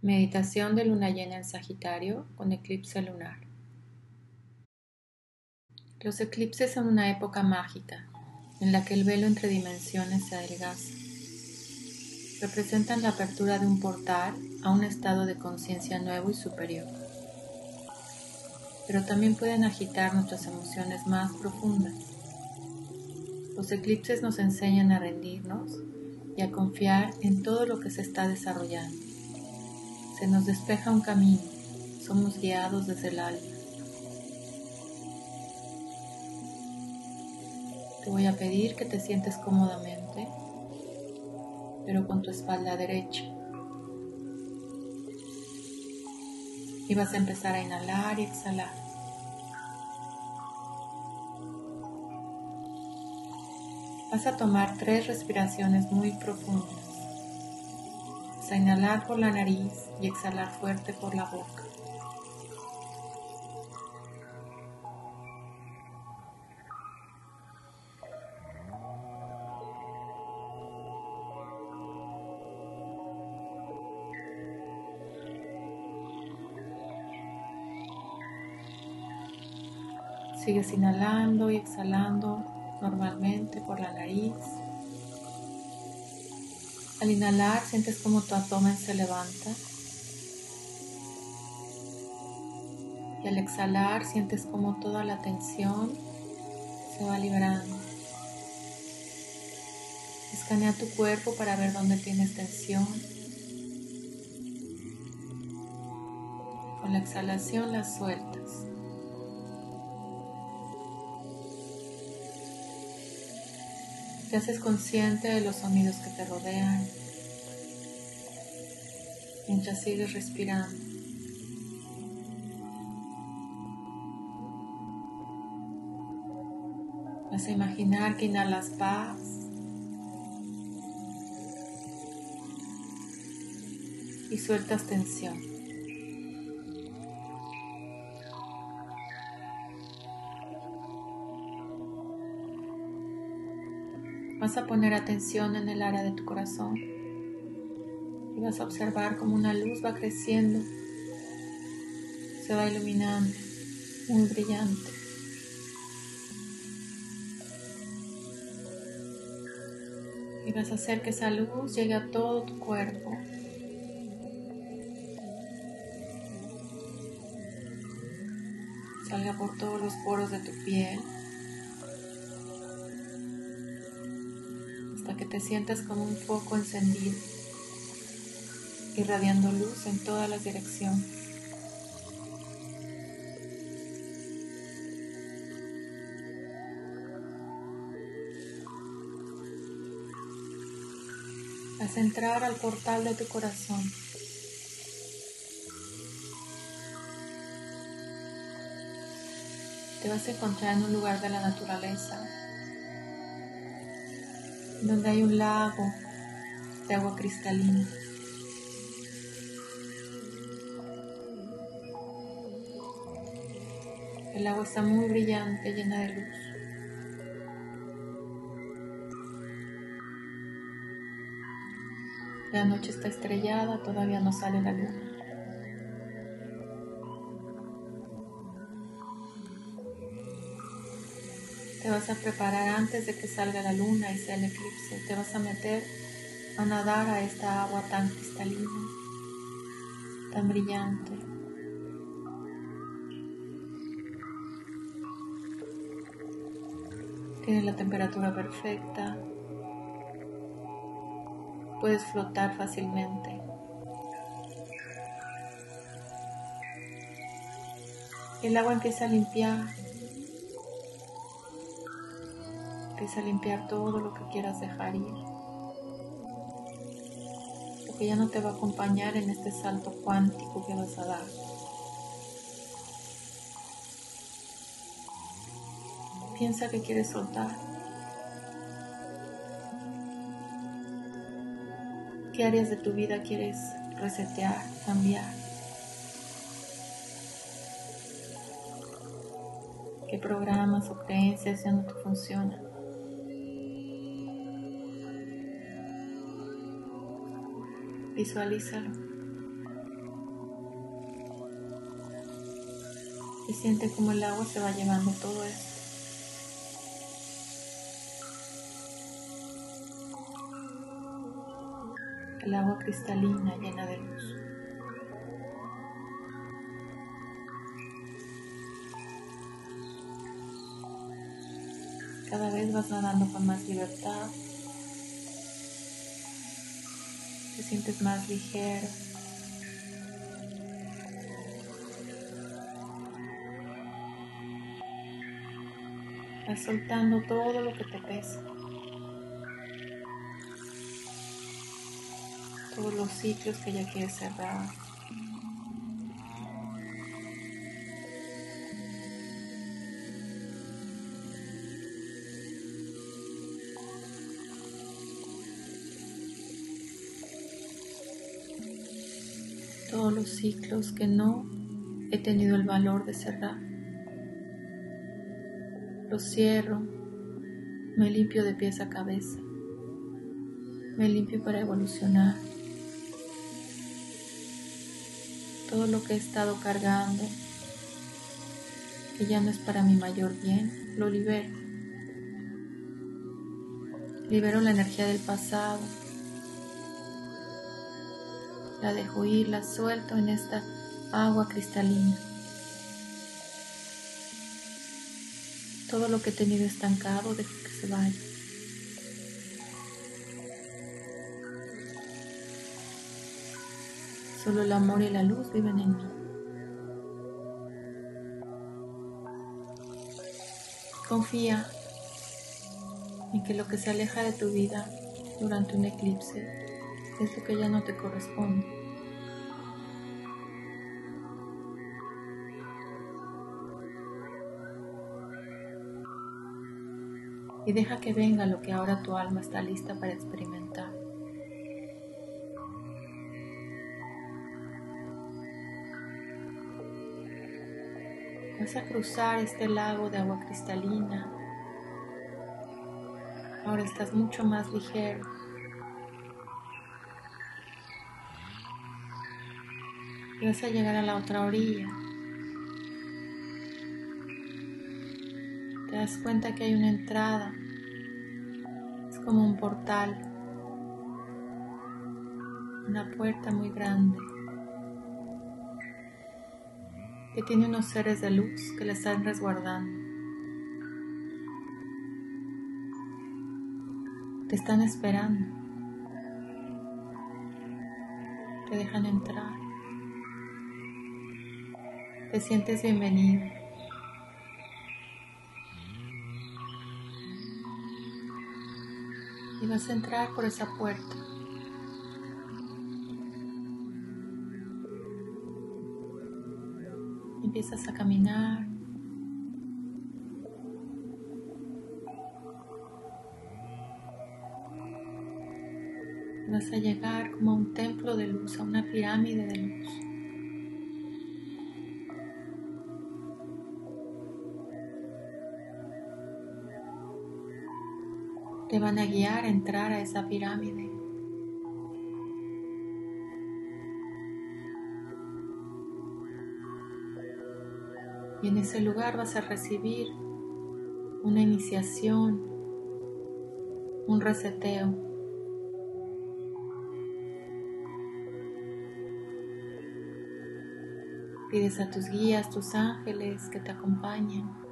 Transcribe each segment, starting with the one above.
Meditación de luna llena en Sagitario con eclipse lunar. Los eclipses son una época mágica en la que el velo entre dimensiones se adelgaza. Representan la apertura de un portal a un estado de conciencia nuevo y superior. Pero también pueden agitar nuestras emociones más profundas. Los eclipses nos enseñan a rendirnos y a confiar en todo lo que se está desarrollando se nos despeja un camino, somos guiados desde el alma. Te voy a pedir que te sientes cómodamente, pero con tu espalda derecha. Y vas a empezar a inhalar y exhalar. Vas a tomar tres respiraciones muy profundas a inhalar por la nariz y exhalar fuerte por la boca. Sigues inhalando y exhalando normalmente por la nariz. Al inhalar sientes como tu abdomen se levanta. Y al exhalar sientes como toda la tensión se va liberando. Escanea tu cuerpo para ver dónde tienes tensión. Con la exhalación la sueltas. Te haces consciente de los sonidos que te rodean mientras sigues respirando. Vas a imaginar que inhalas paz. Y sueltas tensión. Vas a poner atención en el área de tu corazón y vas a observar cómo una luz va creciendo, se va iluminando, muy brillante. Y vas a hacer que esa luz llegue a todo tu cuerpo. Salga por todos los poros de tu piel. Que te sientas como un foco encendido, irradiando luz en todas las direcciones. A entrar al portal de tu corazón. Te vas a encontrar en un lugar de la naturaleza donde hay un lago de agua cristalina. El agua está muy brillante, llena de luz. La noche está estrellada, todavía no sale la luna. Te vas a preparar antes de que salga la luna y sea el eclipse. Te vas a meter a nadar a esta agua tan cristalina, tan brillante. Tiene la temperatura perfecta. Puedes flotar fácilmente. El agua empieza a limpiar Empieza a limpiar todo lo que quieras dejar ir. Lo ya no te va a acompañar en este salto cuántico que vas a dar. Piensa que quieres soltar. ¿Qué áreas de tu vida quieres resetear, cambiar? ¿Qué programas o creencias ya no te funcionan? Visualízalo. Y siente como el agua se va llevando todo esto. El agua cristalina llena de luz. Cada vez vas nadando con más libertad, sientes más ligero. Vas soltando todo lo que te pesa. Todos los ciclos que ya quieres cerrar. Los ciclos que no he tenido el valor de cerrar lo cierro, me limpio de pies a cabeza, me limpio para evolucionar. Todo lo que he estado cargando, que ya no es para mi mayor bien, lo libero. Libero la energía del pasado, la dejo ir, la suelto en esta agua cristalina. Todo lo que he tenido estancado, dejo que se vaya. Solo el amor y la luz viven en mí. Confía en que lo que se aleja de tu vida durante un eclipse es lo que ya no te corresponde. y deja que venga lo que ahora tu alma está lista para experimentar. Vas a cruzar este lago de agua cristalina. Ahora estás mucho más ligero. Vas a llegar a la otra orilla. te das cuenta que hay una entrada. Es como un portal. Una puerta muy grande. Que tiene unos seres de luz que la están resguardando. Te están esperando. Te dejan entrar. Te sientes bienvenido. y vas a entrar por esa puerta. Empiezas a caminar. Vas a llegar como a un templo de luz, a una pirámide de luz. Te van a guiar a entrar a esa pirámide. Y en ese lugar vas a recibir una iniciación, un reseteo. Pides a tus guías, tus ángeles que te acompañen.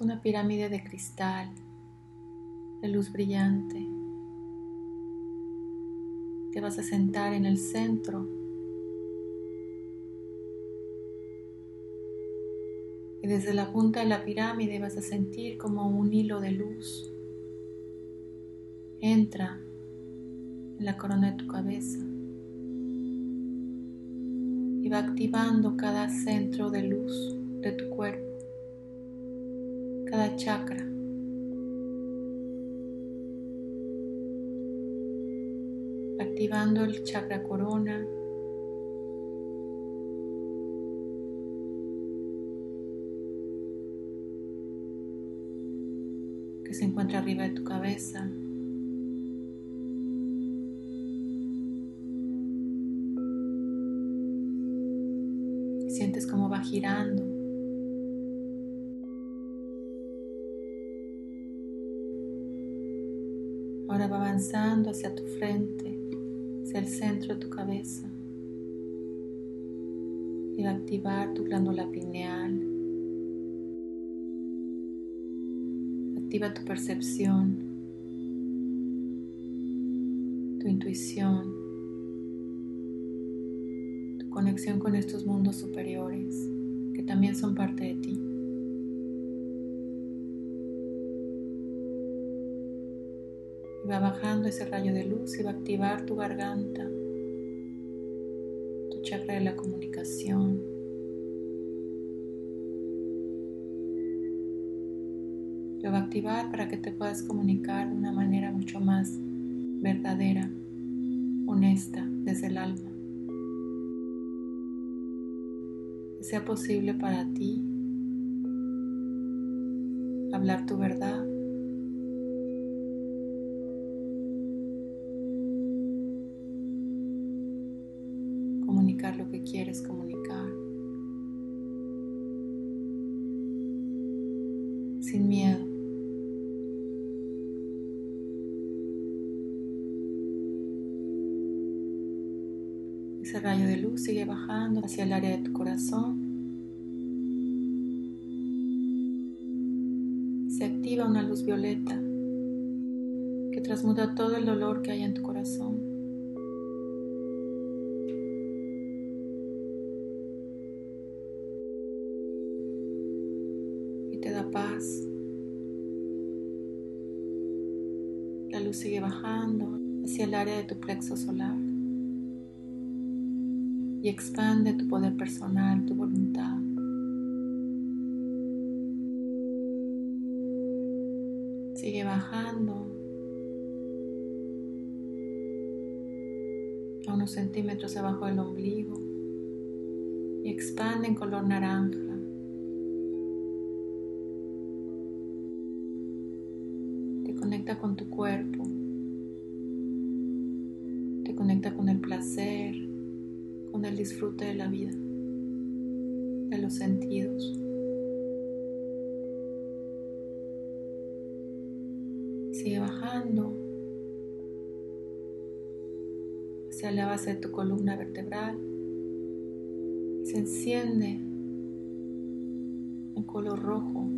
Una pirámide de cristal, de luz brillante. Te vas a sentar en el centro y desde la punta de la pirámide vas a sentir como un hilo de luz entra en la corona de tu cabeza y va activando cada centro de luz de tu cuerpo chakra. Activando el chakra corona. que se encuentra arriba de tu cabeza. sientes cómo va girando avanzando hacia tu frente, hacia el centro de tu cabeza. Y va a activar tu glándula pineal. Activa tu percepción, tu intuición, tu conexión con estos mundos superiores que también son parte de ti. Va bajando ese rayo de luz y va a activar tu garganta, tu chakra de la comunicación. Lo va a activar para que te puedas comunicar de una manera mucho más verdadera, honesta, desde el alma. Que sea posible para ti hablar tu verdad lo que quieres comunicar. Sin miedo. Ese rayo de luz sigue bajando hacia el área de tu corazón. Se activa una luz violeta que transmuta todo el dolor que hay en tu corazón. La luz sigue bajando hacia el área de tu plexo solar y expande tu poder personal, tu voluntad. Sigue bajando a unos centímetros abajo del ombligo y expande en color naranja conecta con tu cuerpo, con el disfrute de la vida, de los sentidos. Sigue bajando hacia la base de tu columna vertebral. Y se enciende en color rojo.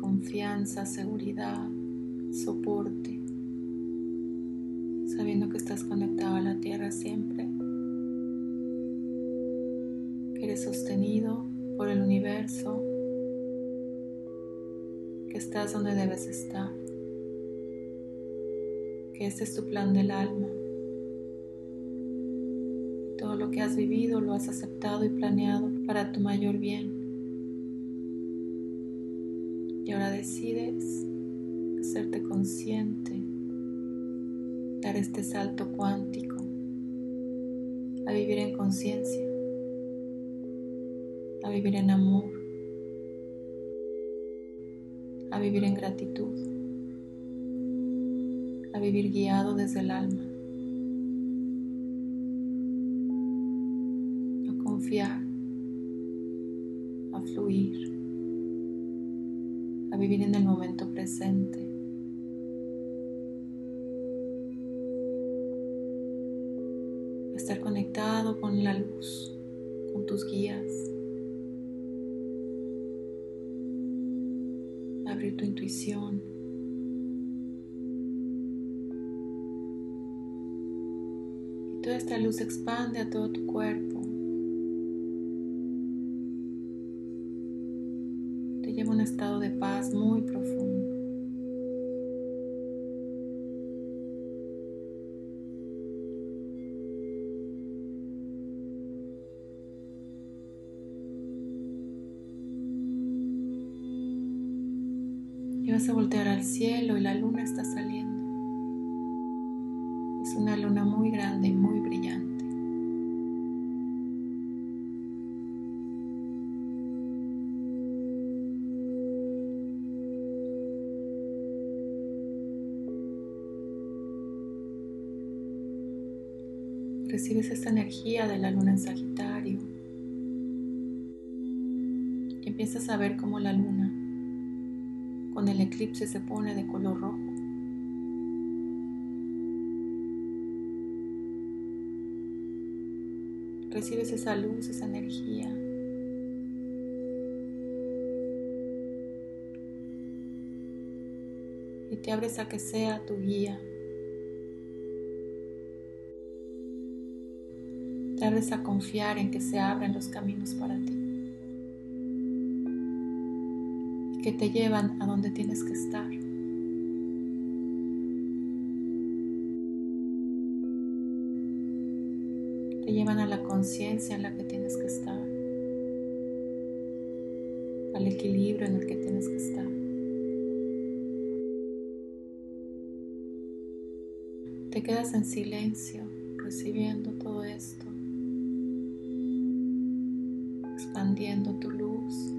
Confianza, seguridad, soporte, sabiendo que estás conectado a la tierra siempre, que eres sostenido por el universo, que estás donde debes estar, que este es tu plan del alma. Todo lo que has vivido lo has aceptado y planeado para tu mayor bien. Y ahora decides hacerte consciente, dar este salto cuántico a vivir en conciencia, a vivir en amor, a vivir en gratitud, a vivir guiado desde el alma, a confiar, a fluir a vivir en el momento presente. A estar conectado con la luz, con tus guías. A abrir tu intuición. Y toda esta luz expande a todo tu cuerpo. lleva un estado de paz muy profundo. A voltear al cielo y la luna está saliendo. Es una luna muy grande y muy brillante. recibes esta energía de la luna en Sagitario y empiezas a ver cómo la luna con el eclipse se pone de color rojo. Recibes esa luz, esa energía. Y te abres a que sea tu guía. Te abres a confiar en que se abren los caminos para ti. Que te llevan a donde tienes que estar. Te llevan a la conciencia en la que tienes que estar. Al equilibrio en el que tienes que estar. Te quedas en silencio recibiendo todo esto expandiendo tu luz.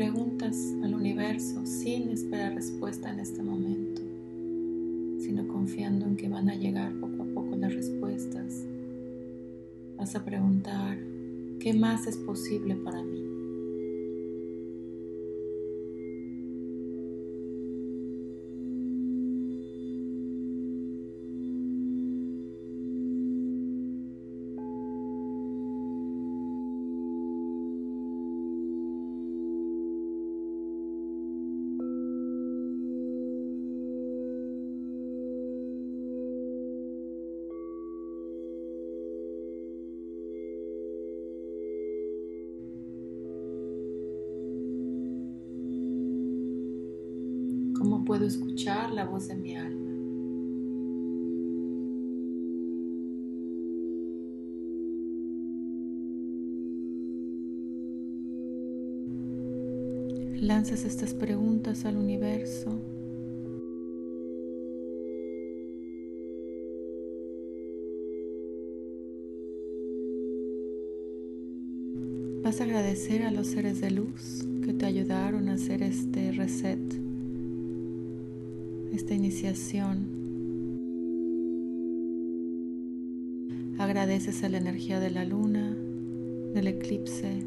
Preguntas al universo sin esperar respuesta en este momento, sino confiando en que van a llegar poco a poco las respuestas. Vas a preguntar, ¿qué más es posible para mí? Escuchar la voz de mi alma. Lanzas estas preguntas al universo. Vas a agradecer a los seres de luz que te ayudaron a hacer este reset esta iniciación. Agradeces a la energía de la luna, del eclipse,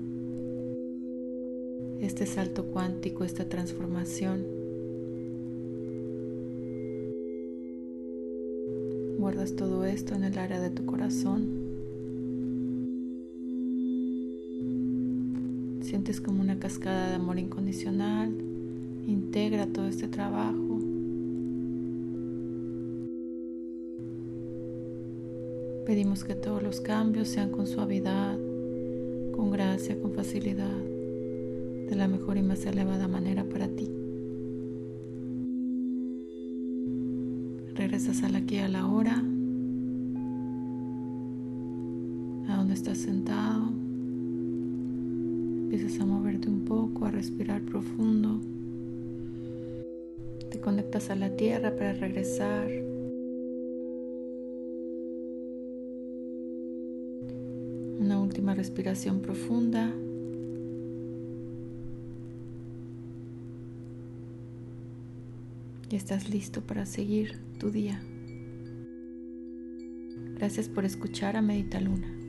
este salto cuántico, esta transformación. Guardas todo esto en el área de tu corazón. Sientes como una cascada de amor incondicional. Integra todo este trabajo. Pedimos que todos los cambios sean con suavidad, con gracia, con facilidad, de la mejor y más elevada manera para ti. Regresas al aquí a la hora, a donde estás sentado. Empiezas a moverte un poco, a respirar profundo. Te conectas a la tierra para regresar Una última respiración profunda. Y estás listo para seguir tu día. Gracias por escuchar a Medita Luna.